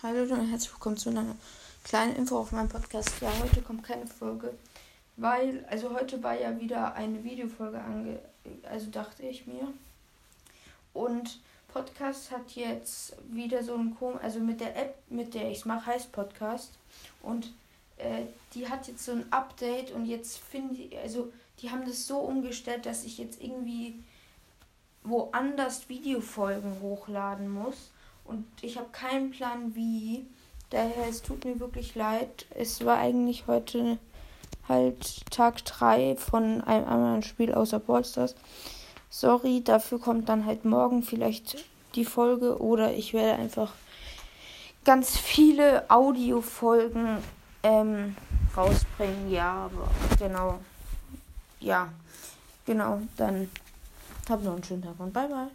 Hallo und herzlich willkommen zu einer kleinen Info auf meinem Podcast. Ja, heute kommt keine Folge, weil, also heute war ja wieder eine Videofolge ange, also dachte ich mir. Und Podcast hat jetzt wieder so ein Kom, also mit der App, mit der ich es mache, heißt Podcast. Und äh, die hat jetzt so ein Update und jetzt finde ich, also die haben das so umgestellt, dass ich jetzt irgendwie woanders Videofolgen hochladen muss. Und ich habe keinen Plan wie. Daher, es tut mir wirklich leid. Es war eigentlich heute halt Tag 3 von einem anderen Spiel außer Ballstars. Sorry, dafür kommt dann halt morgen vielleicht die Folge oder ich werde einfach ganz viele Audiofolgen ähm, rausbringen. Ja, aber genau. Ja, genau. Dann habt noch einen schönen Tag und bye bye.